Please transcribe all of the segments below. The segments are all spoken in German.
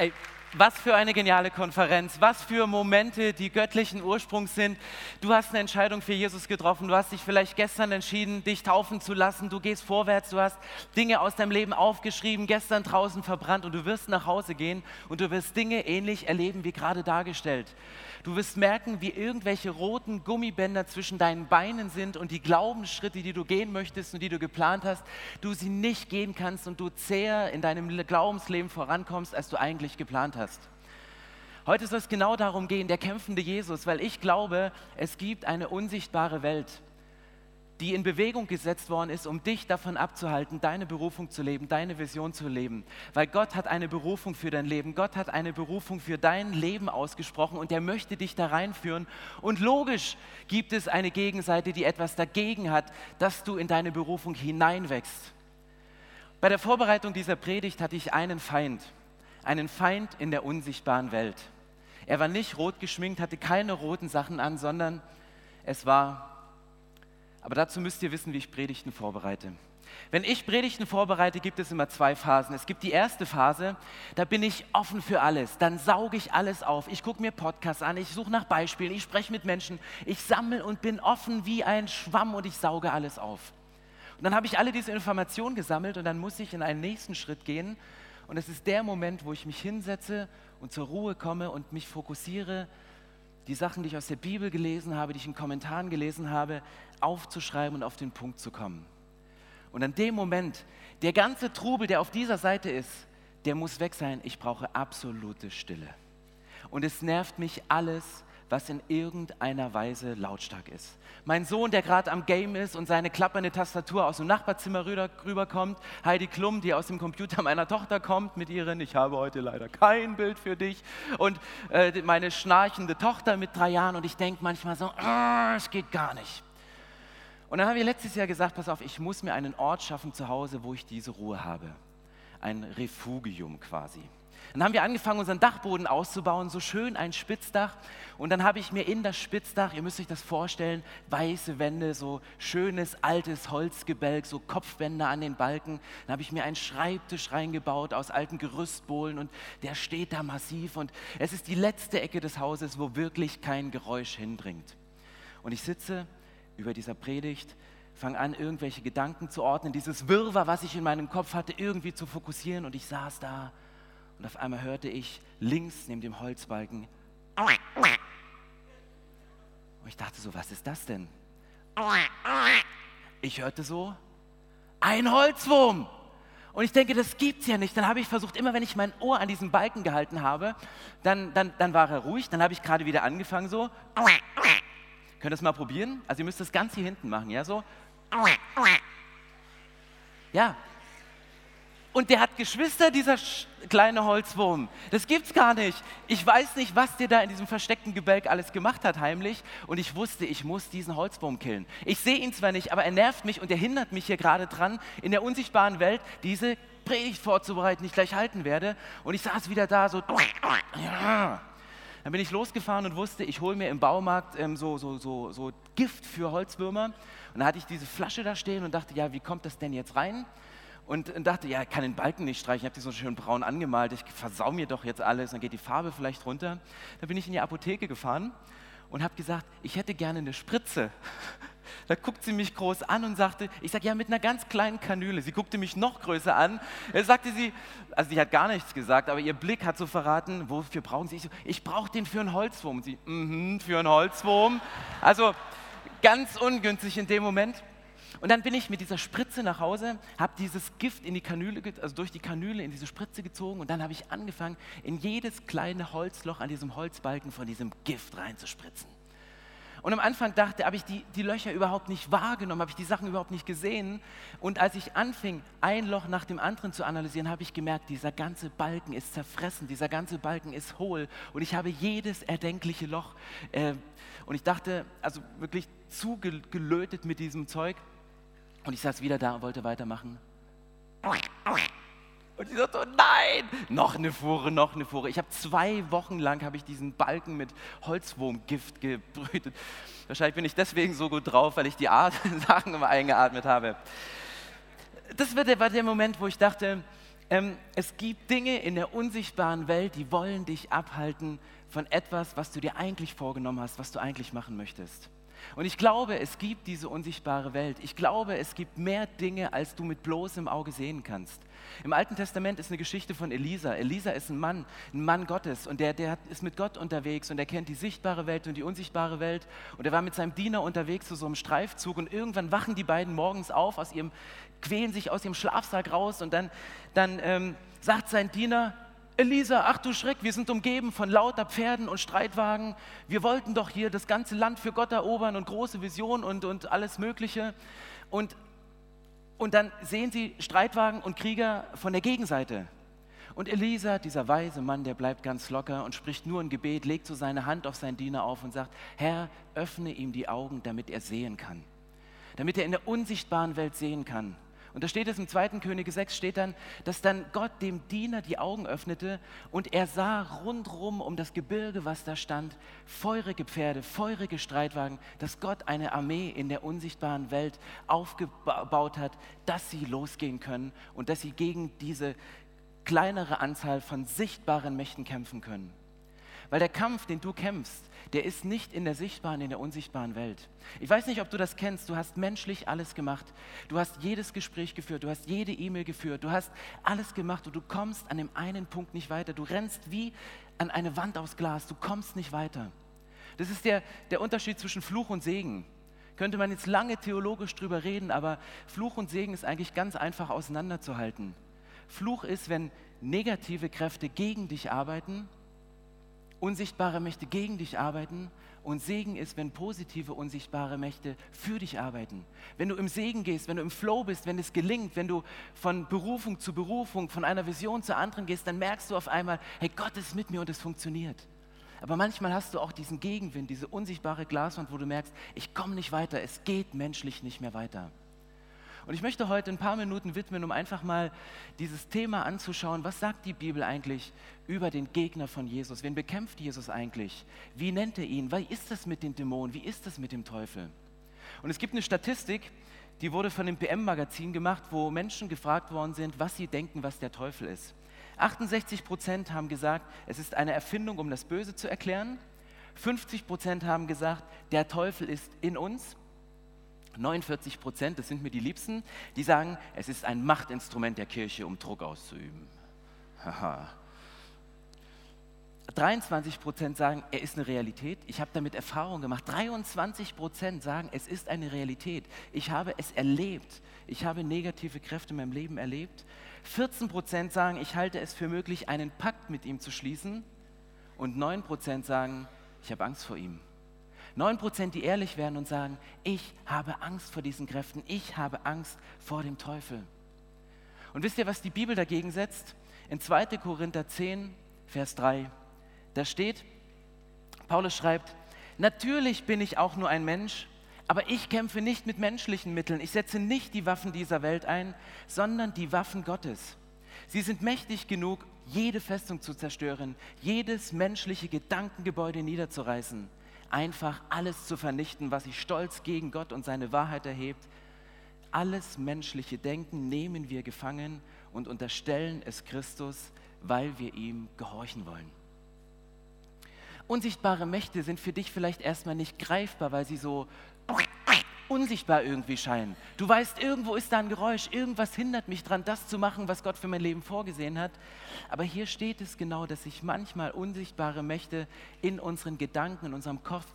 Hey, was für eine geniale Konferenz, was für Momente, die göttlichen Ursprungs sind. Du hast eine Entscheidung für Jesus getroffen, du hast dich vielleicht gestern entschieden, dich taufen zu lassen, du gehst vorwärts, du hast Dinge aus deinem Leben aufgeschrieben, gestern draußen verbrannt und du wirst nach Hause gehen und du wirst Dinge ähnlich erleben wie gerade dargestellt. Du wirst merken, wie irgendwelche roten Gummibänder zwischen deinen Beinen sind und die Glaubensschritte, die du gehen möchtest und die du geplant hast, du sie nicht gehen kannst und du zäher in deinem Glaubensleben vorankommst, als du eigentlich geplant hast. Heute soll es genau darum gehen, der kämpfende Jesus, weil ich glaube, es gibt eine unsichtbare Welt die in Bewegung gesetzt worden ist, um dich davon abzuhalten, deine Berufung zu leben, deine Vision zu leben. Weil Gott hat eine Berufung für dein Leben, Gott hat eine Berufung für dein Leben ausgesprochen und er möchte dich da reinführen. Und logisch gibt es eine Gegenseite, die etwas dagegen hat, dass du in deine Berufung hineinwächst. Bei der Vorbereitung dieser Predigt hatte ich einen Feind, einen Feind in der unsichtbaren Welt. Er war nicht rot geschminkt, hatte keine roten Sachen an, sondern es war aber dazu müsst ihr wissen, wie ich Predigten vorbereite. Wenn ich Predigten vorbereite, gibt es immer zwei Phasen. Es gibt die erste Phase, da bin ich offen für alles. Dann sauge ich alles auf. Ich gucke mir Podcasts an, ich suche nach Beispielen, ich spreche mit Menschen, ich sammle und bin offen wie ein Schwamm und ich sauge alles auf. Und dann habe ich alle diese Informationen gesammelt und dann muss ich in einen nächsten Schritt gehen. Und es ist der Moment, wo ich mich hinsetze und zur Ruhe komme und mich fokussiere die Sachen, die ich aus der Bibel gelesen habe, die ich in Kommentaren gelesen habe, aufzuschreiben und auf den Punkt zu kommen. Und an dem Moment, der ganze Trubel, der auf dieser Seite ist, der muss weg sein. Ich brauche absolute Stille. Und es nervt mich alles, was in irgendeiner Weise lautstark ist. Mein Sohn, der gerade am Game ist und seine klappernde Tastatur aus dem Nachbarzimmer rüberkommt, Heidi Klum, die aus dem Computer meiner Tochter kommt mit ihren, ich habe heute leider kein Bild für dich, und äh, meine schnarchende Tochter mit drei Jahren und ich denke manchmal so, ah, es geht gar nicht. Und dann haben wir letztes Jahr gesagt, pass auf, ich muss mir einen Ort schaffen zu Hause, wo ich diese Ruhe habe. Ein Refugium quasi. Dann haben wir angefangen, unseren Dachboden auszubauen, so schön ein Spitzdach. Und dann habe ich mir in das Spitzdach, ihr müsst euch das vorstellen, weiße Wände, so schönes altes Holzgebälk, so Kopfwände an den Balken. Dann habe ich mir einen Schreibtisch reingebaut aus alten Gerüstbohlen und der steht da massiv. Und es ist die letzte Ecke des Hauses, wo wirklich kein Geräusch hindringt. Und ich sitze über dieser Predigt fange an, irgendwelche Gedanken zu ordnen, dieses Wirrwarr, was ich in meinem Kopf hatte, irgendwie zu fokussieren. Und ich saß da und auf einmal hörte ich links neben dem Holzbalken. Und ich dachte so, was ist das denn? Ich hörte so, ein Holzwurm. Und ich denke, das gibt's ja nicht. Dann habe ich versucht, immer wenn ich mein Ohr an diesen Balken gehalten habe, dann, dann, dann war er ruhig. Dann habe ich gerade wieder angefangen so. Könnt ihr das mal probieren? Also ihr müsst das ganz hier hinten machen, ja so. Ja, und der hat Geschwister, dieser kleine Holzwurm. Das gibt's gar nicht. Ich weiß nicht, was der da in diesem versteckten Gebälk alles gemacht hat, heimlich. Und ich wusste, ich muss diesen Holzwurm killen. Ich sehe ihn zwar nicht, aber er nervt mich und er hindert mich hier gerade dran, in der unsichtbaren Welt diese Predigt vorzubereiten, die ich gleich halten werde. Und ich saß wieder da, so. Ja. Dann bin ich losgefahren und wusste, ich hole mir im Baumarkt ähm, so, so, so, so Gift für Holzwürmer. Und dann hatte ich diese Flasche da stehen und dachte, ja, wie kommt das denn jetzt rein? Und dachte, ja, ich kann den Balken nicht streichen, ich habe die so schön braun angemalt, ich versau mir doch jetzt alles, dann geht die Farbe vielleicht runter. Dann bin ich in die Apotheke gefahren und habe gesagt, ich hätte gerne eine Spritze. Da guckt sie mich groß an und sagte, ich sage, ja, mit einer ganz kleinen Kanüle. Sie guckte mich noch größer an. Er sagte sie, also sie hat gar nichts gesagt, aber ihr Blick hat so verraten, wofür brauchen Sie? Ich so, ich brauche den für einen Holzwurm. Und sie, mhm, mm für einen Holzwurm. Also ganz ungünstig in dem Moment. Und dann bin ich mit dieser Spritze nach Hause, habe dieses Gift in die Kanüle, also durch die Kanüle in diese Spritze gezogen und dann habe ich angefangen, in jedes kleine Holzloch an diesem Holzbalken von diesem Gift reinzuspritzen. Und am Anfang dachte, habe ich die, die Löcher überhaupt nicht wahrgenommen, habe ich die Sachen überhaupt nicht gesehen. Und als ich anfing, ein Loch nach dem anderen zu analysieren, habe ich gemerkt, dieser ganze Balken ist zerfressen, dieser ganze Balken ist hohl. Und ich habe jedes erdenkliche Loch. Äh, und ich dachte, also wirklich zugelötet mit diesem Zeug. Und ich saß wieder da und wollte weitermachen. Und ich sagte, oh nein, noch eine Fuhre, noch eine Fuhre. Ich habe zwei Wochen lang habe ich diesen Balken mit Holzwurmgift gebrütet. Wahrscheinlich bin ich deswegen so gut drauf, weil ich die Sachen immer eingeatmet habe. Das war der, war der Moment, wo ich dachte, Ähm, es gibt Dinge in der unsichtbaren Welt, die wollen dich abhalten von etwas, was du dir eigentlich vorgenommen hast, was du eigentlich machen möchtest. Und ich glaube, es gibt diese unsichtbare Welt. Ich glaube, es gibt mehr Dinge, als du mit bloßem Auge sehen kannst. Im Alten Testament ist eine Geschichte von Elisa. Elisa ist ein Mann, ein Mann Gottes und der, der ist mit Gott unterwegs und er kennt die sichtbare Welt und die unsichtbare Welt. Und er war mit seinem Diener unterwegs zu so einem Streifzug und irgendwann wachen die beiden morgens auf, aus ihrem, quälen sich aus ihrem Schlafsack raus und dann, dann ähm, sagt sein Diener, Elisa, ach du Schreck, wir sind umgeben von lauter Pferden und Streitwagen. Wir wollten doch hier das ganze Land für Gott erobern und große Vision und, und alles Mögliche. Und, und dann sehen sie Streitwagen und Krieger von der Gegenseite. Und Elisa, dieser weise Mann, der bleibt ganz locker und spricht nur ein Gebet, legt so seine Hand auf seinen Diener auf und sagt, Herr, öffne ihm die Augen, damit er sehen kann. Damit er in der unsichtbaren Welt sehen kann. Und da steht es im 2. Könige 6, steht dann, dass dann Gott dem Diener die Augen öffnete und er sah rundrum um das Gebirge, was da stand, feurige Pferde, feurige Streitwagen, dass Gott eine Armee in der unsichtbaren Welt aufgebaut hat, dass sie losgehen können und dass sie gegen diese kleinere Anzahl von sichtbaren Mächten kämpfen können. Weil der Kampf, den du kämpfst, der ist nicht in der sichtbaren, in der unsichtbaren Welt. Ich weiß nicht, ob du das kennst. Du hast menschlich alles gemacht. Du hast jedes Gespräch geführt. Du hast jede E-Mail geführt. Du hast alles gemacht und du kommst an dem einen Punkt nicht weiter. Du rennst wie an eine Wand aus Glas. Du kommst nicht weiter. Das ist der, der Unterschied zwischen Fluch und Segen. Könnte man jetzt lange theologisch drüber reden, aber Fluch und Segen ist eigentlich ganz einfach auseinanderzuhalten. Fluch ist, wenn negative Kräfte gegen dich arbeiten unsichtbare Mächte gegen dich arbeiten und Segen ist, wenn positive, unsichtbare Mächte für dich arbeiten. Wenn du im Segen gehst, wenn du im Flow bist, wenn es gelingt, wenn du von Berufung zu Berufung, von einer Vision zur anderen gehst, dann merkst du auf einmal, hey, Gott ist mit mir und es funktioniert. Aber manchmal hast du auch diesen Gegenwind, diese unsichtbare Glaswand, wo du merkst, ich komme nicht weiter, es geht menschlich nicht mehr weiter. Und ich möchte heute ein paar Minuten widmen, um einfach mal dieses Thema anzuschauen. Was sagt die Bibel eigentlich über den Gegner von Jesus? Wen bekämpft Jesus eigentlich? Wie nennt er ihn? Wie ist das mit den Dämonen? Wie ist das mit dem Teufel? Und es gibt eine Statistik, die wurde von dem PM-Magazin gemacht, wo Menschen gefragt worden sind, was sie denken, was der Teufel ist. 68 Prozent haben gesagt, es ist eine Erfindung, um das Böse zu erklären. 50 Prozent haben gesagt, der Teufel ist in uns. 49 Prozent, das sind mir die Liebsten, die sagen, es ist ein Machtinstrument der Kirche, um Druck auszuüben. Haha. 23 Prozent sagen, er ist eine Realität. Ich habe damit Erfahrung gemacht. 23 Prozent sagen, es ist eine Realität. Ich habe es erlebt. Ich habe negative Kräfte in meinem Leben erlebt. 14 Prozent sagen, ich halte es für möglich, einen Pakt mit ihm zu schließen. Und 9 Prozent sagen, ich habe Angst vor ihm. 9%, die ehrlich werden und sagen, ich habe Angst vor diesen Kräften, ich habe Angst vor dem Teufel. Und wisst ihr, was die Bibel dagegen setzt? In 2. Korinther 10, Vers 3, da steht, Paulus schreibt, natürlich bin ich auch nur ein Mensch, aber ich kämpfe nicht mit menschlichen Mitteln. Ich setze nicht die Waffen dieser Welt ein, sondern die Waffen Gottes. Sie sind mächtig genug, jede Festung zu zerstören, jedes menschliche Gedankengebäude niederzureißen einfach alles zu vernichten, was sich stolz gegen Gott und seine Wahrheit erhebt. Alles menschliche Denken nehmen wir gefangen und unterstellen es Christus, weil wir ihm gehorchen wollen. Unsichtbare Mächte sind für dich vielleicht erstmal nicht greifbar, weil sie so unsichtbar irgendwie scheinen. Du weißt, irgendwo ist da ein Geräusch, irgendwas hindert mich daran, das zu machen, was Gott für mein Leben vorgesehen hat. Aber hier steht es genau, dass sich manchmal unsichtbare Mächte in unseren Gedanken, in unserem Kopf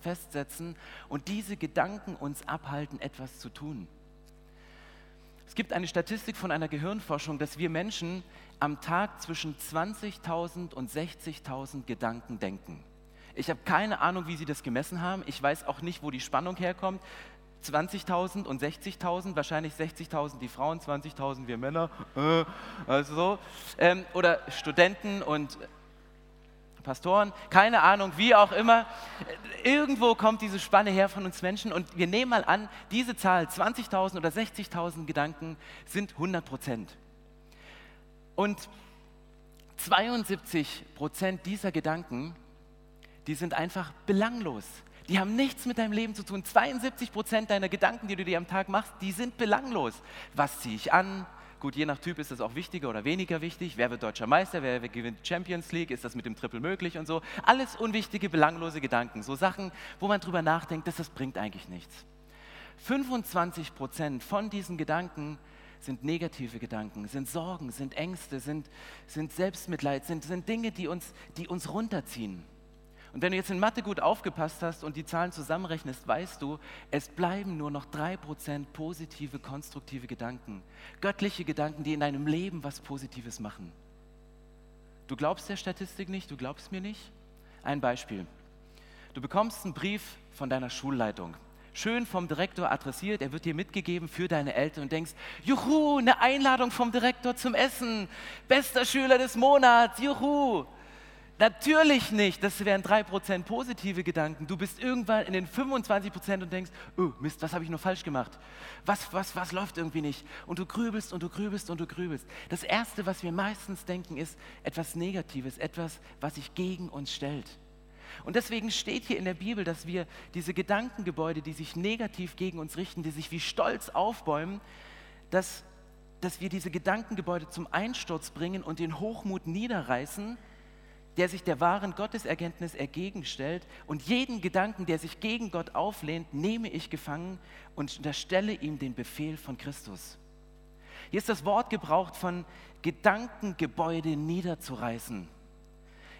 festsetzen und diese Gedanken uns abhalten, etwas zu tun. Es gibt eine Statistik von einer Gehirnforschung, dass wir Menschen am Tag zwischen 20.000 und 60.000 Gedanken denken. Ich habe keine Ahnung, wie sie das gemessen haben. Ich weiß auch nicht, wo die Spannung herkommt. 20.000 und 60.000, wahrscheinlich 60.000 die Frauen, 20.000 wir Männer, äh, also so. Ähm, oder Studenten und Pastoren, keine Ahnung, wie auch immer. Irgendwo kommt diese Spanne her von uns Menschen und wir nehmen mal an, diese Zahl, 20.000 oder 60.000 Gedanken, sind 100 Prozent. Und 72 Prozent dieser Gedanken, die sind einfach belanglos. Die haben nichts mit deinem Leben zu tun. 72 Prozent deiner Gedanken, die du dir am Tag machst, die sind belanglos. Was ziehe ich an? Gut, je nach Typ ist das auch wichtiger oder weniger wichtig. Wer wird deutscher Meister? Wer gewinnt Champions League? Ist das mit dem Triple möglich und so? Alles unwichtige, belanglose Gedanken. So Sachen, wo man drüber nachdenkt, dass das bringt eigentlich nichts. 25 Prozent von diesen Gedanken sind negative Gedanken, sind Sorgen, sind Ängste, sind, sind Selbstmitleid, sind, sind Dinge, die uns, die uns runterziehen. Und wenn du jetzt in Mathe gut aufgepasst hast und die Zahlen zusammenrechnest, weißt du, es bleiben nur noch 3% positive, konstruktive Gedanken. Göttliche Gedanken, die in deinem Leben was Positives machen. Du glaubst der Statistik nicht, du glaubst mir nicht? Ein Beispiel. Du bekommst einen Brief von deiner Schulleitung schön vom Direktor adressiert, er wird dir mitgegeben für deine Eltern und denkst, juhu, eine Einladung vom Direktor zum Essen, bester Schüler des Monats, juhu. Natürlich nicht, das wären 3% positive Gedanken. Du bist irgendwann in den 25% und denkst, oh Mist, was habe ich nur falsch gemacht? Was, was, was läuft irgendwie nicht? Und du grübelst und du grübelst und du grübelst. Das Erste, was wir meistens denken, ist etwas Negatives, etwas, was sich gegen uns stellt. Und deswegen steht hier in der Bibel, dass wir diese Gedankengebäude, die sich negativ gegen uns richten, die sich wie Stolz aufbäumen, dass, dass wir diese Gedankengebäude zum Einsturz bringen und den Hochmut niederreißen, der sich der wahren Gotteserkenntnis ergegenstellt. Und jeden Gedanken, der sich gegen Gott auflehnt, nehme ich gefangen und unterstelle ihm den Befehl von Christus. Hier ist das Wort gebraucht von Gedankengebäude niederzureißen.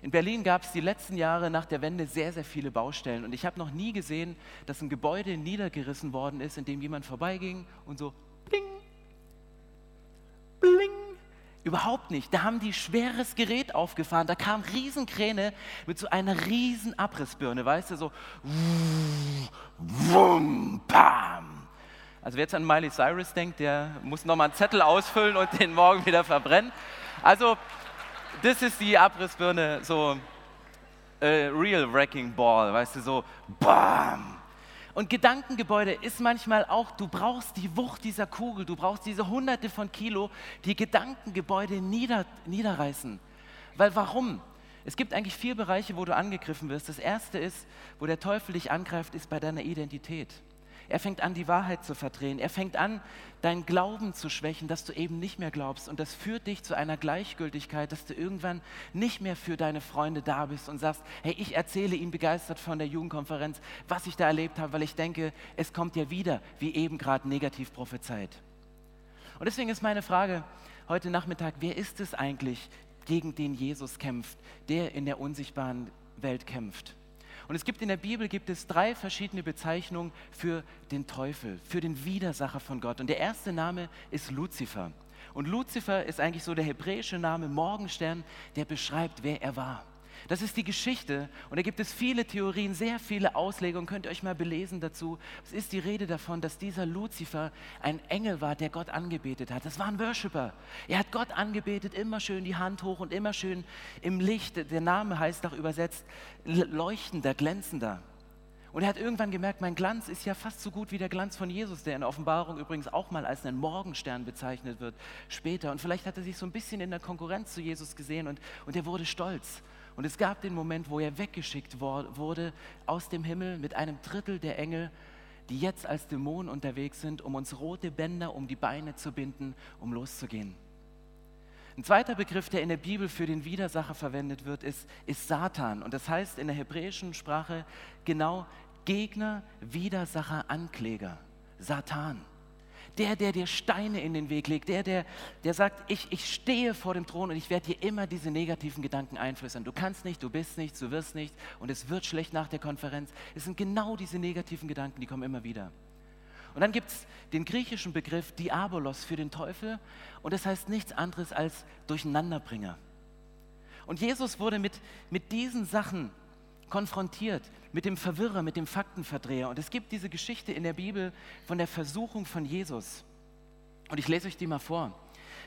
In Berlin gab es die letzten Jahre nach der Wende sehr, sehr viele Baustellen. Und ich habe noch nie gesehen, dass ein Gebäude niedergerissen worden ist, in dem jemand vorbeiging und so bling, bling. Überhaupt nicht. Da haben die schweres Gerät aufgefahren. Da kam Riesenkräne mit so einer riesen Abrissbirne, weißt du, so wum, pam. Also wer jetzt an Miley Cyrus denkt, der muss nochmal einen Zettel ausfüllen und den morgen wieder verbrennen. Also das ist die Abrissbirne, so äh, Real Wrecking Ball, weißt du, so BAM! Und Gedankengebäude ist manchmal auch, du brauchst die Wucht dieser Kugel, du brauchst diese hunderte von Kilo, die Gedankengebäude nieder, niederreißen. Weil warum? Es gibt eigentlich vier Bereiche, wo du angegriffen wirst. Das erste ist, wo der Teufel dich angreift, ist bei deiner Identität. Er fängt an, die Wahrheit zu verdrehen. Er fängt an, deinen Glauben zu schwächen, dass du eben nicht mehr glaubst. Und das führt dich zu einer Gleichgültigkeit, dass du irgendwann nicht mehr für deine Freunde da bist und sagst, hey, ich erzähle ihnen begeistert von der Jugendkonferenz, was ich da erlebt habe, weil ich denke, es kommt ja wieder, wie eben gerade negativ prophezeit. Und deswegen ist meine Frage heute Nachmittag, wer ist es eigentlich, gegen den Jesus kämpft, der in der unsichtbaren Welt kämpft? Und es gibt in der Bibel gibt es drei verschiedene Bezeichnungen für den Teufel, für den Widersacher von Gott. Und der erste Name ist Luzifer. Und Luzifer ist eigentlich so der hebräische Name Morgenstern, der beschreibt, wer er war. Das ist die Geschichte und da gibt es viele Theorien, sehr viele Auslegungen, könnt ihr euch mal belesen dazu. Es ist die Rede davon, dass dieser Luzifer ein Engel war, der Gott angebetet hat. Das war ein Worshipper. Er hat Gott angebetet, immer schön die Hand hoch und immer schön im Licht. Der Name heißt auch übersetzt leuchtender, glänzender. Und er hat irgendwann gemerkt, mein Glanz ist ja fast so gut wie der Glanz von Jesus, der in Offenbarung übrigens auch mal als ein Morgenstern bezeichnet wird später. Und vielleicht hat er sich so ein bisschen in der Konkurrenz zu Jesus gesehen und, und er wurde stolz. Und es gab den Moment, wo er weggeschickt wurde aus dem Himmel mit einem Drittel der Engel, die jetzt als Dämonen unterwegs sind, um uns rote Bänder um die Beine zu binden, um loszugehen. Ein zweiter Begriff, der in der Bibel für den Widersacher verwendet wird, ist, ist Satan. Und das heißt in der hebräischen Sprache genau Gegner, Widersacher, Ankläger. Satan. Der, der dir Steine in den Weg legt, der, der, der sagt, ich, ich stehe vor dem Thron und ich werde dir immer diese negativen Gedanken einflößern. Du kannst nicht, du bist nicht, du wirst nicht und es wird schlecht nach der Konferenz. Es sind genau diese negativen Gedanken, die kommen immer wieder. Und dann gibt es den griechischen Begriff Diabolos für den Teufel und das heißt nichts anderes als Durcheinanderbringer. Und Jesus wurde mit, mit diesen Sachen konfrontiert mit dem Verwirrer, mit dem Faktenverdreher. Und es gibt diese Geschichte in der Bibel von der Versuchung von Jesus. Und ich lese euch die mal vor.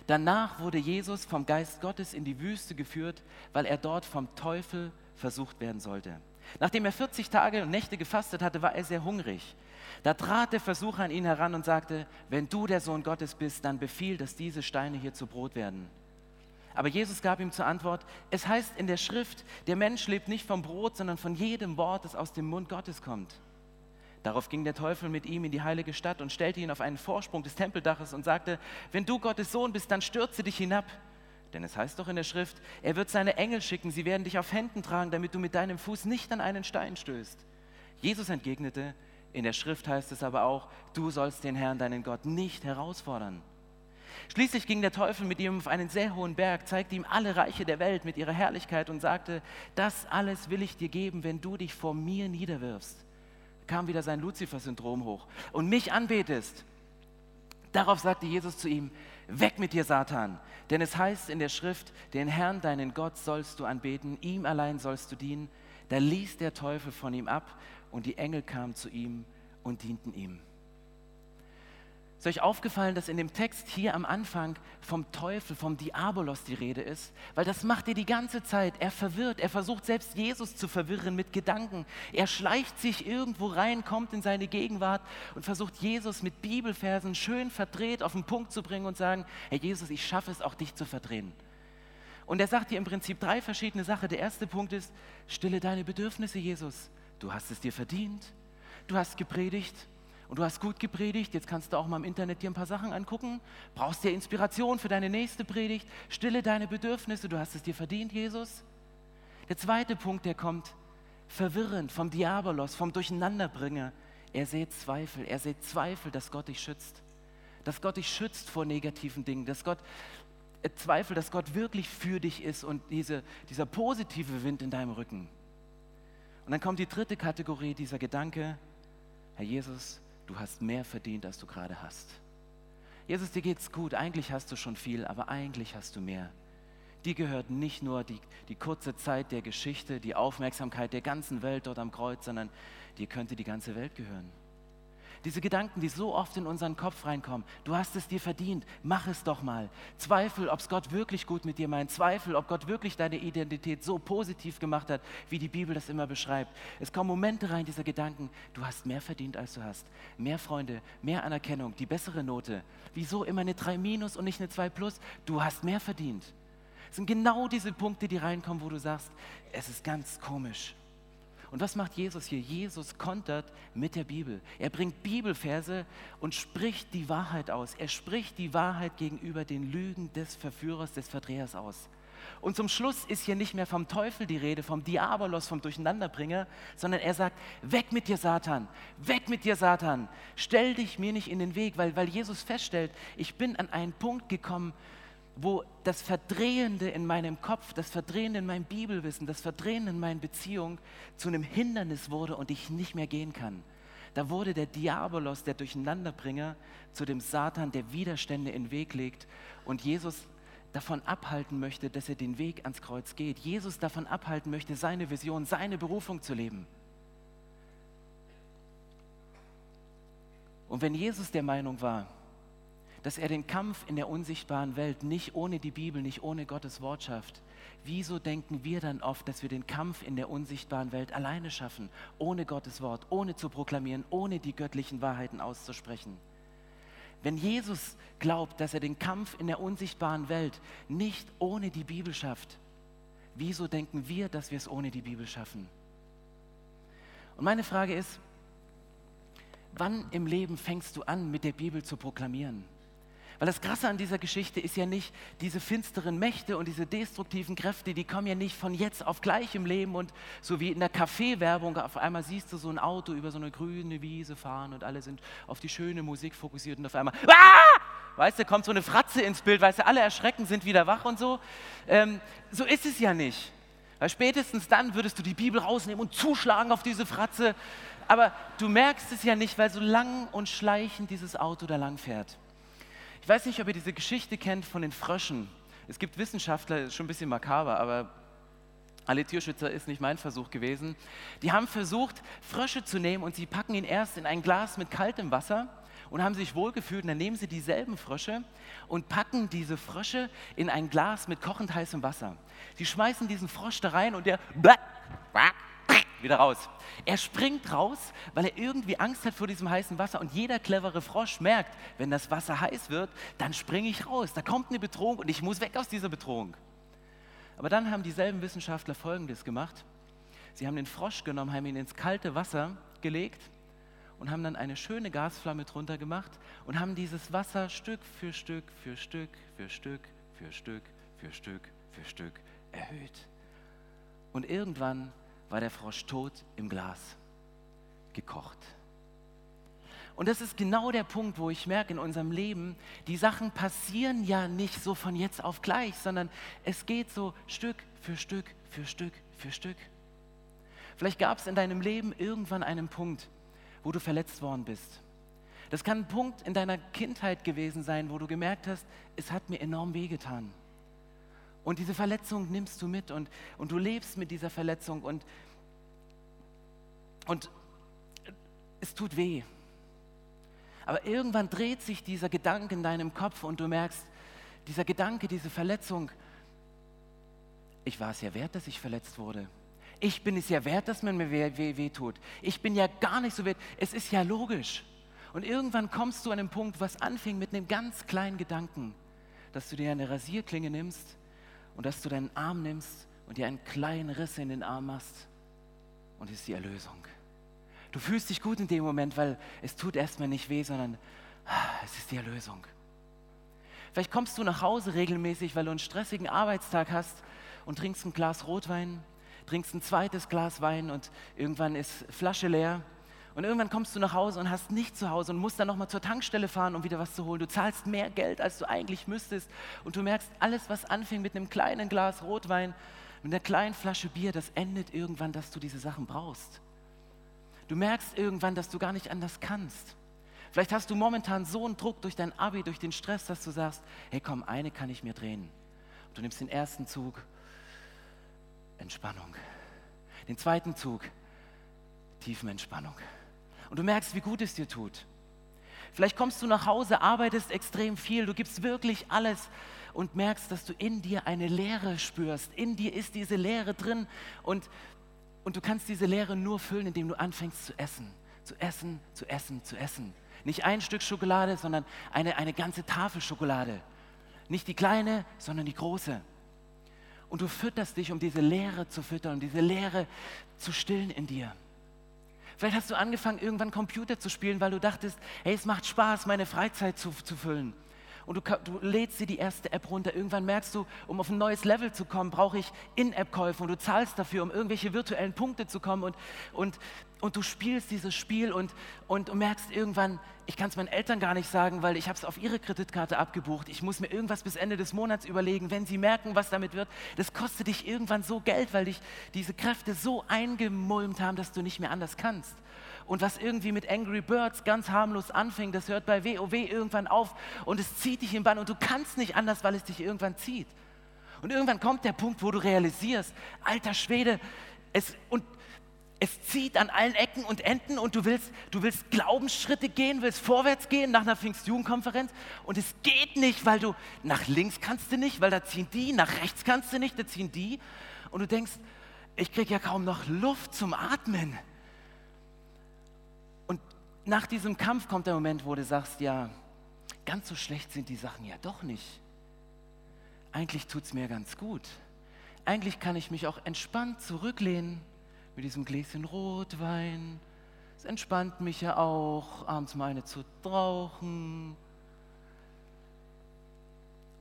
Danach wurde Jesus vom Geist Gottes in die Wüste geführt, weil er dort vom Teufel versucht werden sollte. Nachdem er 40 Tage und Nächte gefastet hatte, war er sehr hungrig. Da trat der Versucher an ihn heran und sagte, wenn du der Sohn Gottes bist, dann befiehl, dass diese Steine hier zu Brot werden. Aber Jesus gab ihm zur Antwort, es heißt in der Schrift, der Mensch lebt nicht vom Brot, sondern von jedem Wort, das aus dem Mund Gottes kommt. Darauf ging der Teufel mit ihm in die heilige Stadt und stellte ihn auf einen Vorsprung des Tempeldaches und sagte, wenn du Gottes Sohn bist, dann stürze dich hinab. Denn es heißt doch in der Schrift, er wird seine Engel schicken, sie werden dich auf Händen tragen, damit du mit deinem Fuß nicht an einen Stein stößt. Jesus entgegnete, in der Schrift heißt es aber auch, du sollst den Herrn, deinen Gott, nicht herausfordern. Schließlich ging der Teufel mit ihm auf einen sehr hohen Berg, zeigte ihm alle Reiche der Welt mit ihrer Herrlichkeit und sagte, das alles will ich dir geben, wenn du dich vor mir niederwirfst kam wieder sein Luzifer-Syndrom hoch und mich anbetest. Darauf sagte Jesus zu ihm, weg mit dir, Satan, denn es heißt in der Schrift, den Herrn, deinen Gott, sollst du anbeten, ihm allein sollst du dienen. Da ließ der Teufel von ihm ab und die Engel kamen zu ihm und dienten ihm. Ist euch aufgefallen, dass in dem Text hier am Anfang vom Teufel, vom Diabolos die Rede ist? Weil das macht er die ganze Zeit. Er verwirrt, er versucht selbst Jesus zu verwirren mit Gedanken. Er schleicht sich irgendwo rein, kommt in seine Gegenwart und versucht Jesus mit Bibelversen schön verdreht auf den Punkt zu bringen und sagen, Herr Jesus, ich schaffe es auch dich zu verdrehen. Und er sagt dir im Prinzip drei verschiedene Sachen. Der erste Punkt ist, stille deine Bedürfnisse, Jesus. Du hast es dir verdient. Du hast gepredigt und du hast gut gepredigt, jetzt kannst du auch mal im Internet dir ein paar Sachen angucken, brauchst dir Inspiration für deine nächste Predigt, stille deine Bedürfnisse, du hast es dir verdient, Jesus. Der zweite Punkt, der kommt, verwirrend vom Diabolos, vom Durcheinanderbringer. Er sät Zweifel, er sät Zweifel, dass Gott dich schützt, dass Gott dich schützt vor negativen Dingen, dass Gott äh, Zweifel, dass Gott wirklich für dich ist und diese, dieser positive Wind in deinem Rücken. Und dann kommt die dritte Kategorie, dieser Gedanke, Herr Jesus, du hast mehr verdient, als du gerade hast. Jesus, dir geht's gut, eigentlich hast du schon viel, aber eigentlich hast du mehr. Die gehört nicht nur die, die kurze Zeit der Geschichte, die Aufmerksamkeit der ganzen Welt dort am Kreuz, sondern dir könnte die ganze Welt gehören. Diese Gedanken, die so oft in unseren Kopf reinkommen, du hast es dir verdient, mach es doch mal. Zweifel, ob es Gott wirklich gut mit dir meint. Zweifel, ob Gott wirklich deine Identität so positiv gemacht hat, wie die Bibel das immer beschreibt. Es kommen Momente rein, dieser Gedanken, du hast mehr verdient, als du hast. Mehr Freunde, mehr Anerkennung, die bessere Note. Wieso immer eine 3 minus und nicht eine 2 plus? Du hast mehr verdient. Es sind genau diese Punkte, die reinkommen, wo du sagst, es ist ganz komisch. Und was macht Jesus hier? Jesus kontert mit der Bibel. Er bringt Bibelverse und spricht die Wahrheit aus. Er spricht die Wahrheit gegenüber den Lügen des Verführers, des Verdrehers aus. Und zum Schluss ist hier nicht mehr vom Teufel die Rede, vom Diabolos, vom Durcheinanderbringer, sondern er sagt, weg mit dir Satan, weg mit dir Satan, stell dich mir nicht in den Weg, weil, weil Jesus feststellt, ich bin an einen Punkt gekommen, wo das Verdrehende in meinem Kopf, das Verdrehende in meinem Bibelwissen, das Verdrehende in meinen Beziehungen zu einem Hindernis wurde und ich nicht mehr gehen kann. Da wurde der Diabolos, der Durcheinanderbringer, zu dem Satan, der Widerstände in den Weg legt und Jesus davon abhalten möchte, dass er den Weg ans Kreuz geht. Jesus davon abhalten möchte, seine Vision, seine Berufung zu leben. Und wenn Jesus der Meinung war, dass er den Kampf in der unsichtbaren Welt nicht ohne die Bibel, nicht ohne Gottes Wort schafft, wieso denken wir dann oft, dass wir den Kampf in der unsichtbaren Welt alleine schaffen, ohne Gottes Wort, ohne zu proklamieren, ohne die göttlichen Wahrheiten auszusprechen? Wenn Jesus glaubt, dass er den Kampf in der unsichtbaren Welt nicht ohne die Bibel schafft, wieso denken wir, dass wir es ohne die Bibel schaffen? Und meine Frage ist, wann im Leben fängst du an, mit der Bibel zu proklamieren? Weil das Krasse an dieser Geschichte ist ja nicht, diese finsteren Mächte und diese destruktiven Kräfte, die kommen ja nicht von jetzt auf gleich im Leben und so wie in der Kaffeewerbung, auf einmal siehst du so ein Auto über so eine grüne Wiese fahren und alle sind auf die schöne Musik fokussiert und auf einmal, ah! weißt du, kommt so eine Fratze ins Bild, weißt du, alle erschrecken, sind wieder wach und so. Ähm, so ist es ja nicht. Weil spätestens dann würdest du die Bibel rausnehmen und zuschlagen auf diese Fratze. Aber du merkst es ja nicht, weil so lang und schleichend dieses Auto da lang fährt. Ich weiß nicht, ob ihr diese Geschichte kennt von den Fröschen. Es gibt Wissenschaftler, ist schon ein bisschen makaber, aber alle Tierschützer ist nicht mein Versuch gewesen. Die haben versucht, Frösche zu nehmen und sie packen ihn erst in ein Glas mit kaltem Wasser und haben sich wohlgefühlt. Und dann nehmen sie dieselben Frösche und packen diese Frösche in ein Glas mit kochend heißem Wasser. Sie schmeißen diesen Frosch da rein und der wieder raus. Er springt raus, weil er irgendwie Angst hat vor diesem heißen Wasser. Und jeder clevere Frosch merkt, wenn das Wasser heiß wird, dann springe ich raus. Da kommt eine Bedrohung und ich muss weg aus dieser Bedrohung. Aber dann haben dieselben Wissenschaftler Folgendes gemacht. Sie haben den Frosch genommen, haben ihn ins kalte Wasser gelegt und haben dann eine schöne Gasflamme drunter gemacht und haben dieses Wasser Stück für Stück für Stück für Stück für Stück für Stück für Stück erhöht. Und irgendwann war der Frosch tot im Glas, gekocht. Und das ist genau der Punkt, wo ich merke in unserem Leben, die Sachen passieren ja nicht so von jetzt auf gleich, sondern es geht so Stück für Stück für Stück für Stück. Vielleicht gab es in deinem Leben irgendwann einen Punkt, wo du verletzt worden bist. Das kann ein Punkt in deiner Kindheit gewesen sein, wo du gemerkt hast, es hat mir enorm wehgetan. Und diese Verletzung nimmst du mit und, und du lebst mit dieser Verletzung und, und es tut weh. Aber irgendwann dreht sich dieser Gedanke in deinem Kopf und du merkst, dieser Gedanke, diese Verletzung, ich war es ja wert, dass ich verletzt wurde. Ich bin es ja wert, dass man mir weh, weh, weh tut. Ich bin ja gar nicht so wert. Es ist ja logisch. Und irgendwann kommst du an den Punkt, was anfing mit einem ganz kleinen Gedanken, dass du dir eine Rasierklinge nimmst und dass du deinen Arm nimmst und dir einen kleinen Riss in den Arm machst. Und es ist die Erlösung. Du fühlst dich gut in dem Moment, weil es tut erstmal nicht weh, sondern ah, es ist die Erlösung. Vielleicht kommst du nach Hause regelmäßig, weil du einen stressigen Arbeitstag hast und trinkst ein Glas Rotwein, trinkst ein zweites Glas Wein und irgendwann ist Flasche leer. Und irgendwann kommst du nach Hause und hast nichts zu Hause und musst dann nochmal zur Tankstelle fahren, um wieder was zu holen. Du zahlst mehr Geld, als du eigentlich müsstest. Und du merkst, alles, was anfing mit einem kleinen Glas Rotwein, mit einer kleinen Flasche Bier, das endet irgendwann, dass du diese Sachen brauchst. Du merkst irgendwann, dass du gar nicht anders kannst. Vielleicht hast du momentan so einen Druck durch dein Abi, durch den Stress, dass du sagst, hey komm, eine kann ich mir drehen. du nimmst den ersten Zug, Entspannung. Den zweiten Zug, Tiefenentspannung. Und du merkst, wie gut es dir tut. Vielleicht kommst du nach Hause, arbeitest extrem viel, du gibst wirklich alles und merkst, dass du in dir eine Leere spürst. In dir ist diese Leere drin und und du kannst diese Leere nur füllen, indem du anfängst zu essen. Zu essen, zu essen, zu essen. Nicht ein Stück Schokolade, sondern eine, eine ganze Tafel Schokolade. Nicht die kleine, sondern die große. Und du fütterst dich, um diese Leere zu füttern, um diese Leere zu stillen in dir. Vielleicht hast du angefangen, irgendwann Computer zu spielen, weil du dachtest, hey, es macht Spaß, meine Freizeit zu, zu füllen und du, du, lädst dir die erste App runter. Irgendwann merkst du, um auf ein neues Level zu kommen, brauche ich In-App-Käufe und du zahlst dafür, um irgendwelche virtuellen Punkte zu kommen und, und, und du spielst dieses Spiel und, und du merkst irgendwann, ich kann es meinen Eltern gar nicht sagen, weil ich habe es auf ihre Kreditkarte abgebucht. Ich muss mir irgendwas bis Ende des Monats überlegen. Wenn sie merken, was damit wird, das kostet dich irgendwann so Geld, weil dich diese Kräfte so eingemulmt haben, dass du nicht mehr anders kannst. Und was irgendwie mit Angry Birds ganz harmlos anfing, das hört bei WoW irgendwann auf und es zieht dich im Bann und du kannst nicht anders, weil es dich irgendwann zieht. Und irgendwann kommt der Punkt, wo du realisierst, alter Schwede, es, und es zieht an allen Ecken und Enden und du willst, du willst Glaubensschritte gehen, willst vorwärts gehen nach einer Pfingstjugendkonferenz und es geht nicht, weil du nach links kannst du nicht, weil da ziehen die, nach rechts kannst du nicht, da ziehen die und du denkst, ich kriege ja kaum noch Luft zum Atmen nach diesem Kampf kommt der Moment, wo du sagst, ja, ganz so schlecht sind die Sachen ja doch nicht. Eigentlich tut es mir ganz gut. Eigentlich kann ich mich auch entspannt zurücklehnen mit diesem Gläschen Rotwein. Es entspannt mich ja auch, abends mal eine zu rauchen.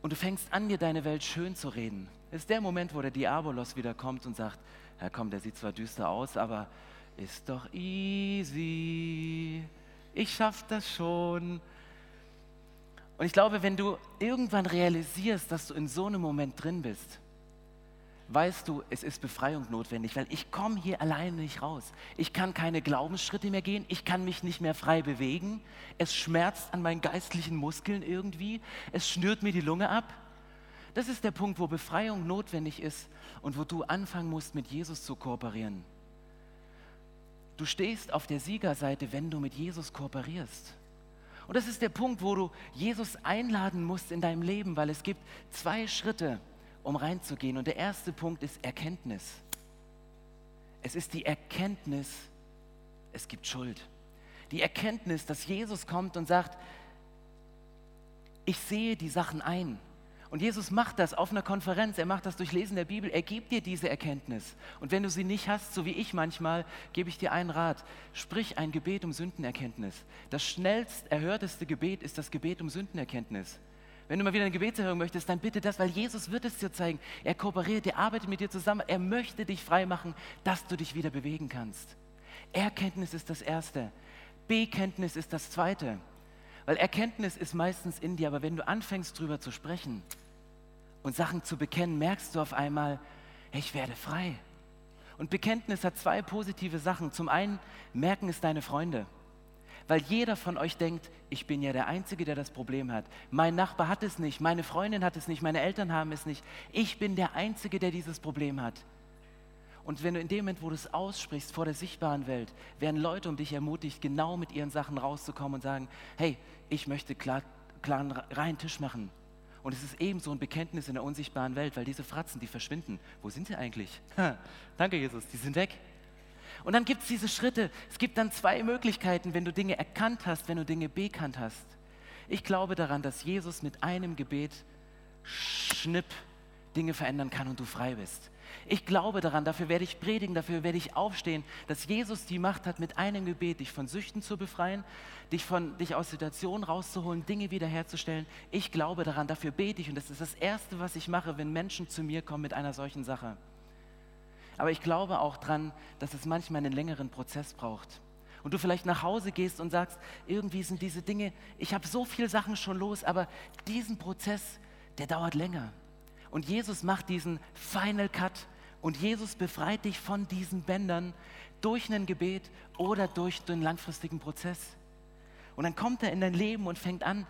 Und du fängst an, dir deine Welt schön zu reden. Das ist der Moment, wo der Diabolos wieder kommt und sagt, ja komm, der sieht zwar düster aus, aber ist doch easy. Ich schaff das schon. Und ich glaube, wenn du irgendwann realisierst, dass du in so einem Moment drin bist, weißt du, es ist Befreiung notwendig, weil ich komme hier alleine nicht raus. Ich kann keine Glaubensschritte mehr gehen, ich kann mich nicht mehr frei bewegen. Es schmerzt an meinen geistlichen Muskeln irgendwie, es schnürt mir die Lunge ab. Das ist der Punkt, wo Befreiung notwendig ist und wo du anfangen musst, mit Jesus zu kooperieren. Du stehst auf der Siegerseite, wenn du mit Jesus kooperierst. Und das ist der Punkt, wo du Jesus einladen musst in deinem Leben, weil es gibt zwei Schritte, um reinzugehen. Und der erste Punkt ist Erkenntnis. Es ist die Erkenntnis, es gibt Schuld. Die Erkenntnis, dass Jesus kommt und sagt, ich sehe die Sachen ein. Und Jesus macht das auf einer Konferenz, er macht das durch Lesen der Bibel, er gibt dir diese Erkenntnis. Und wenn du sie nicht hast, so wie ich manchmal, gebe ich dir einen Rat. Sprich ein Gebet um Sündenerkenntnis. Das schnellst erhörteste Gebet ist das Gebet um Sündenerkenntnis. Wenn du mal wieder eine Gebetserhörung möchtest, dann bitte das, weil Jesus wird es dir zeigen. Er kooperiert, er arbeitet mit dir zusammen, er möchte dich frei machen, dass du dich wieder bewegen kannst. Erkenntnis ist das Erste. Bekenntnis ist das Zweite. Weil Erkenntnis ist meistens in dir, aber wenn du anfängst drüber zu sprechen und Sachen zu bekennen, merkst du auf einmal, hey, ich werde frei. Und Bekenntnis hat zwei positive Sachen. Zum einen merken es deine Freunde, weil jeder von euch denkt, ich bin ja der Einzige, der das Problem hat. Mein Nachbar hat es nicht, meine Freundin hat es nicht, meine Eltern haben es nicht. Ich bin der Einzige, der dieses Problem hat. Und wenn du in dem Moment, wo du es aussprichst vor der sichtbaren Welt, werden Leute um dich ermutigt, genau mit ihren Sachen rauszukommen und sagen, hey, ich möchte klar, klaren, reinen Tisch machen. Und es ist ebenso ein Bekenntnis in der unsichtbaren Welt, weil diese Fratzen, die verschwinden. Wo sind sie eigentlich? Ha, danke, Jesus, die sind weg. Und dann gibt es diese Schritte. Es gibt dann zwei Möglichkeiten, wenn du Dinge erkannt hast, wenn du Dinge bekannt hast. Ich glaube daran, dass Jesus mit einem Gebet schnipp Dinge verändern kann und du frei bist. Ich glaube daran, dafür werde ich predigen, dafür werde ich aufstehen, dass Jesus die Macht hat, mit einem Gebet dich von Süchten zu befreien, dich, von, dich aus Situationen rauszuholen, Dinge wiederherzustellen. Ich glaube daran, dafür bete ich und das ist das Erste, was ich mache, wenn Menschen zu mir kommen mit einer solchen Sache. Aber ich glaube auch daran, dass es manchmal einen längeren Prozess braucht. Und du vielleicht nach Hause gehst und sagst, irgendwie sind diese Dinge, ich habe so viele Sachen schon los, aber diesen Prozess, der dauert länger. Und Jesus macht diesen Final Cut und Jesus befreit dich von diesen Bändern durch ein Gebet oder durch den langfristigen Prozess. Und dann kommt er in dein Leben und fängt an,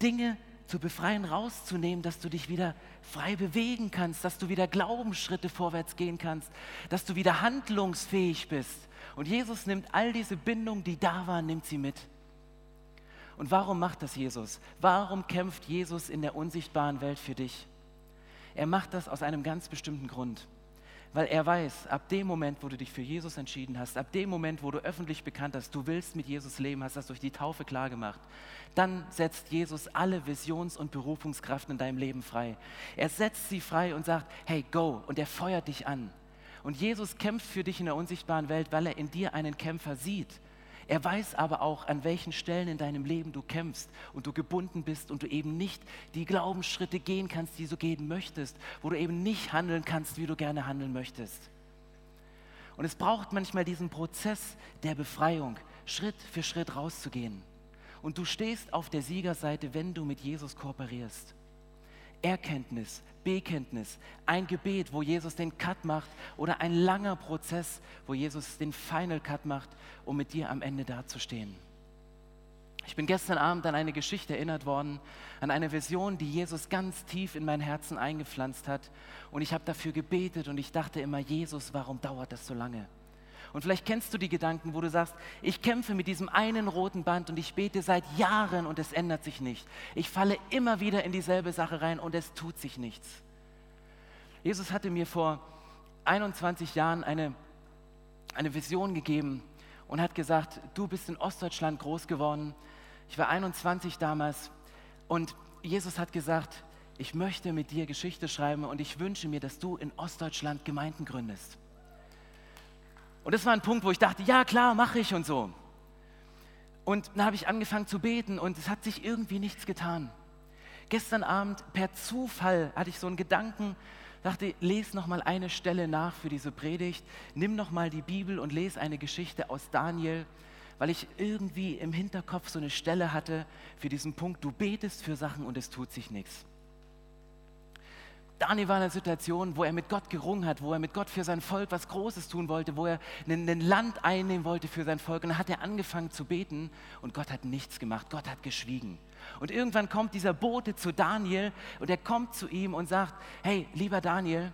Dinge zu befreien, rauszunehmen, dass du dich wieder frei bewegen kannst, dass du wieder Glaubensschritte vorwärts gehen kannst, dass du wieder handlungsfähig bist. Und Jesus nimmt all diese Bindungen, die da waren, nimmt sie mit. Und warum macht das Jesus? Warum kämpft Jesus in der unsichtbaren Welt für dich? Er macht das aus einem ganz bestimmten Grund. Weil er weiß, ab dem Moment, wo du dich für Jesus entschieden hast, ab dem Moment, wo du öffentlich bekannt hast, du willst mit Jesus leben, hast das durch die Taufe klargemacht, dann setzt Jesus alle Visions- und Berufungskraft in deinem Leben frei. Er setzt sie frei und sagt, hey, go, und er feuert dich an. Und Jesus kämpft für dich in der unsichtbaren Welt, weil er in dir einen Kämpfer sieht. Er weiß aber auch, an welchen Stellen in deinem Leben du kämpfst und du gebunden bist und du eben nicht die Glaubensschritte gehen kannst, die du gehen möchtest, wo du eben nicht handeln kannst, wie du gerne handeln möchtest. Und es braucht manchmal diesen Prozess der Befreiung, Schritt für Schritt rauszugehen. Und du stehst auf der Siegerseite, wenn du mit Jesus kooperierst. Erkenntnis, Bekenntnis, ein Gebet, wo Jesus den Cut macht oder ein langer Prozess, wo Jesus den Final Cut macht, um mit dir am Ende dazustehen. Ich bin gestern Abend an eine Geschichte erinnert worden, an eine Vision, die Jesus ganz tief in mein Herzen eingepflanzt hat. Und ich habe dafür gebetet und ich dachte immer, Jesus, warum dauert das so lange? Und vielleicht kennst du die Gedanken, wo du sagst, ich kämpfe mit diesem einen roten Band und ich bete seit Jahren und es ändert sich nicht. Ich falle immer wieder in dieselbe Sache rein und es tut sich nichts. Jesus hatte mir vor 21 Jahren eine, eine Vision gegeben und hat gesagt, du bist in Ostdeutschland groß geworden. Ich war 21 damals und Jesus hat gesagt, ich möchte mit dir Geschichte schreiben und ich wünsche mir, dass du in Ostdeutschland Gemeinden gründest. Und das war ein Punkt, wo ich dachte, ja klar, mache ich und so. Und dann habe ich angefangen zu beten und es hat sich irgendwie nichts getan. Gestern Abend per Zufall hatte ich so einen Gedanken, dachte, lese noch mal eine Stelle nach für diese Predigt, nimm noch mal die Bibel und lese eine Geschichte aus Daniel, weil ich irgendwie im Hinterkopf so eine Stelle hatte für diesen Punkt, du betest für Sachen und es tut sich nichts. Daniel war in einer Situation, wo er mit Gott gerungen hat, wo er mit Gott für sein Volk was Großes tun wollte, wo er ein Land einnehmen wollte für sein Volk. Und dann hat er angefangen zu beten und Gott hat nichts gemacht. Gott hat geschwiegen. Und irgendwann kommt dieser Bote zu Daniel und er kommt zu ihm und sagt, hey, lieber Daniel,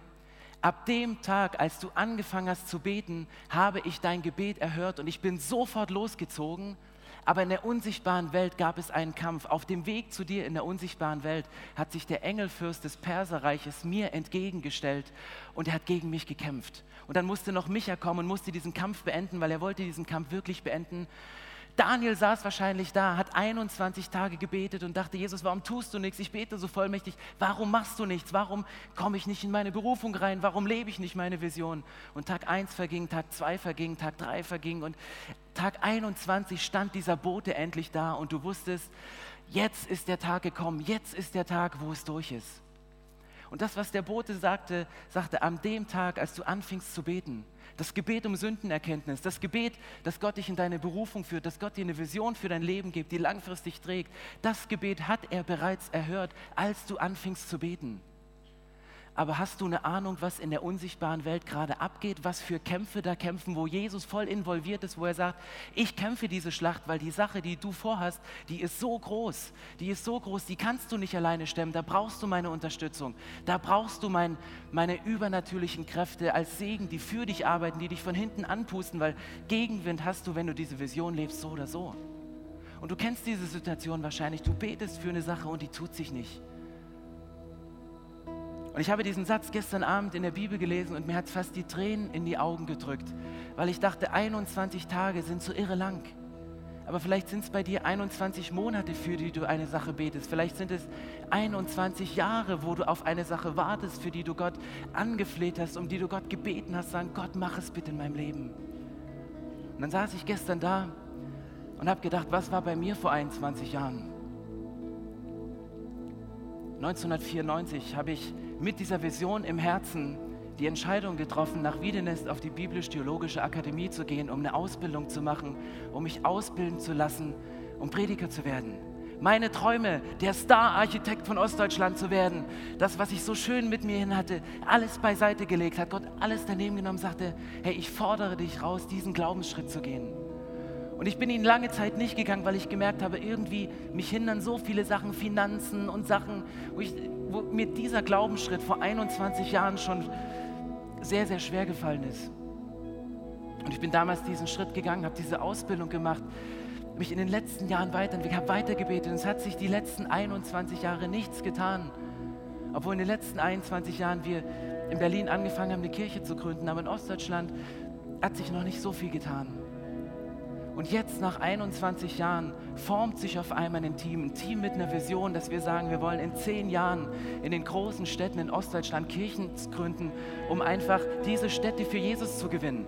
ab dem Tag, als du angefangen hast zu beten, habe ich dein Gebet erhört und ich bin sofort losgezogen aber in der unsichtbaren Welt gab es einen Kampf. Auf dem Weg zu dir in der unsichtbaren Welt hat sich der Engelfürst des Perserreiches mir entgegengestellt und er hat gegen mich gekämpft. Und dann musste noch Micha kommen und musste diesen Kampf beenden, weil er wollte diesen Kampf wirklich beenden. Daniel saß wahrscheinlich da, hat 21 Tage gebetet und dachte, Jesus, warum tust du nichts? Ich bete so vollmächtig. Warum machst du nichts? Warum komme ich nicht in meine Berufung rein? Warum lebe ich nicht meine Vision? Und Tag 1 verging, Tag 2 verging, Tag 3 verging und Tag 21 stand dieser Bote endlich da und du wusstest, jetzt ist der Tag gekommen, jetzt ist der Tag, wo es durch ist. Und das, was der Bote sagte, sagte an dem Tag, als du anfingst zu beten, das Gebet um Sündenerkenntnis, das Gebet, dass Gott dich in deine Berufung führt, dass Gott dir eine Vision für dein Leben gibt, die langfristig trägt, das Gebet hat er bereits erhört, als du anfingst zu beten aber hast du eine Ahnung, was in der unsichtbaren Welt gerade abgeht, was für Kämpfe da kämpfen, wo Jesus voll involviert ist, wo er sagt, ich kämpfe diese Schlacht, weil die Sache, die du vorhast, die ist so groß, die ist so groß, die kannst du nicht alleine stemmen, da brauchst du meine Unterstützung, da brauchst du mein, meine übernatürlichen Kräfte als Segen, die für dich arbeiten, die dich von hinten anpusten, weil Gegenwind hast du, wenn du diese Vision lebst, so oder so. Und du kennst diese Situation wahrscheinlich, du betest für eine Sache und die tut sich nicht. Und ich habe diesen Satz gestern Abend in der Bibel gelesen und mir hat fast die Tränen in die Augen gedrückt, weil ich dachte, 21 Tage sind so irre lang. Aber vielleicht sind es bei dir 21 Monate, für die du eine Sache betest. Vielleicht sind es 21 Jahre, wo du auf eine Sache wartest, für die du Gott angefleht hast, um die du Gott gebeten hast, sagen, Gott, mach es bitte in meinem Leben. Und dann saß ich gestern da und habe gedacht, was war bei mir vor 21 Jahren? 1994 habe ich mit dieser Vision im Herzen die Entscheidung getroffen, nach Wiedenest auf die Biblisch-Theologische Akademie zu gehen, um eine Ausbildung zu machen, um mich ausbilden zu lassen, um Prediger zu werden. Meine Träume, der Star-Architekt von Ostdeutschland zu werden, das, was ich so schön mit mir hin hatte, alles beiseite gelegt, hat Gott alles daneben genommen, sagte, hey, ich fordere dich raus, diesen Glaubensschritt zu gehen. Und ich bin ihn lange Zeit nicht gegangen, weil ich gemerkt habe, irgendwie mich hindern so viele Sachen, Finanzen und Sachen, wo, ich, wo mir dieser Glaubensschritt vor 21 Jahren schon sehr, sehr schwer gefallen ist. Und ich bin damals diesen Schritt gegangen, habe diese Ausbildung gemacht, mich in den letzten Jahren weiterentwickelt, habe weitergebetet und es hat sich die letzten 21 Jahre nichts getan. Obwohl in den letzten 21 Jahren wir in Berlin angefangen haben, eine Kirche zu gründen, aber in Ostdeutschland hat sich noch nicht so viel getan. Und jetzt nach 21 Jahren formt sich auf einmal ein Team, ein Team mit einer Vision, dass wir sagen, wir wollen in zehn Jahren in den großen Städten in Ostdeutschland Kirchen gründen, um einfach diese Städte für Jesus zu gewinnen.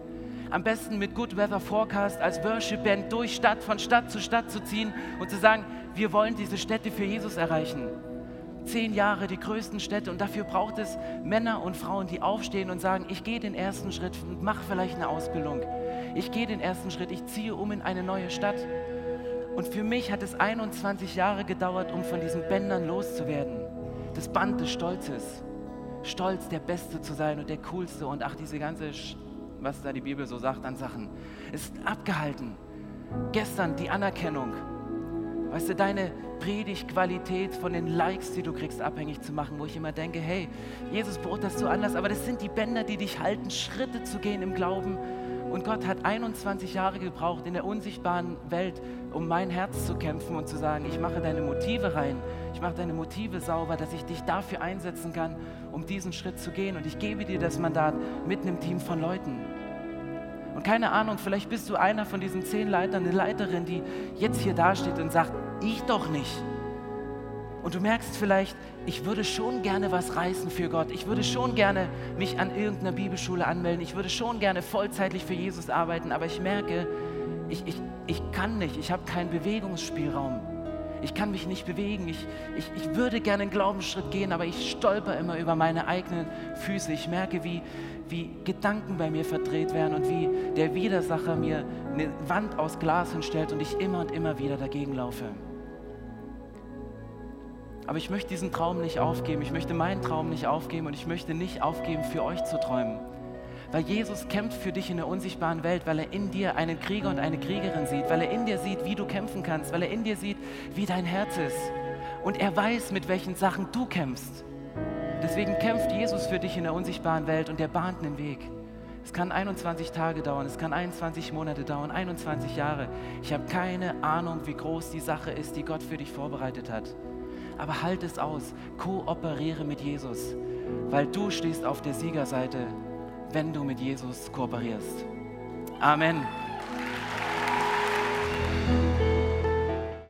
Am besten mit Good Weather Forecast als Worship Band durch Stadt, von Stadt zu Stadt zu ziehen und zu sagen, wir wollen diese Städte für Jesus erreichen. Zehn Jahre die größten Städte und dafür braucht es Männer und Frauen, die aufstehen und sagen, ich gehe den ersten Schritt und mache vielleicht eine Ausbildung ich gehe den ersten Schritt, ich ziehe um in eine neue Stadt. Und für mich hat es 21 Jahre gedauert, um von diesen Bändern loszuwerden. Das Band des Stolzes. Stolz, der Beste zu sein und der Coolste und ach, diese ganze, was da die Bibel so sagt an Sachen, ist abgehalten. Gestern die Anerkennung. Weißt du, deine Predigtqualität von den Likes, die du kriegst, abhängig zu machen, wo ich immer denke, hey, Jesus beurteilst du anders, aber das sind die Bänder, die dich halten, Schritte zu gehen im Glauben und Gott hat 21 Jahre gebraucht in der unsichtbaren Welt, um mein Herz zu kämpfen und zu sagen, ich mache deine Motive rein, ich mache deine Motive sauber, dass ich dich dafür einsetzen kann, um diesen Schritt zu gehen. Und ich gebe dir das Mandat mit einem Team von Leuten. Und keine Ahnung, vielleicht bist du einer von diesen zehn Leitern, eine Leiterin, die jetzt hier dasteht und sagt, ich doch nicht. Und du merkst vielleicht, ich würde schon gerne was reißen für Gott. Ich würde schon gerne mich an irgendeiner Bibelschule anmelden. Ich würde schon gerne vollzeitlich für Jesus arbeiten. Aber ich merke, ich, ich, ich kann nicht. Ich habe keinen Bewegungsspielraum. Ich kann mich nicht bewegen. Ich, ich, ich würde gerne einen Glaubensschritt gehen, aber ich stolper immer über meine eigenen Füße. Ich merke, wie, wie Gedanken bei mir verdreht werden und wie der Widersacher mir eine Wand aus Glas hinstellt und ich immer und immer wieder dagegen laufe. Aber ich möchte diesen Traum nicht aufgeben. Ich möchte meinen Traum nicht aufgeben und ich möchte nicht aufgeben, für euch zu träumen. Weil Jesus kämpft für dich in der unsichtbaren Welt, weil er in dir einen Krieger und eine Kriegerin sieht, weil er in dir sieht, wie du kämpfen kannst, weil er in dir sieht, wie dein Herz ist. Und er weiß, mit welchen Sachen du kämpfst. Deswegen kämpft Jesus für dich in der unsichtbaren Welt und er bahnt einen Weg. Es kann 21 Tage dauern, es kann 21 Monate dauern, 21 Jahre. Ich habe keine Ahnung, wie groß die Sache ist, die Gott für dich vorbereitet hat aber halt es aus. Kooperiere mit Jesus, weil du stehst auf der Siegerseite, wenn du mit Jesus kooperierst. Amen.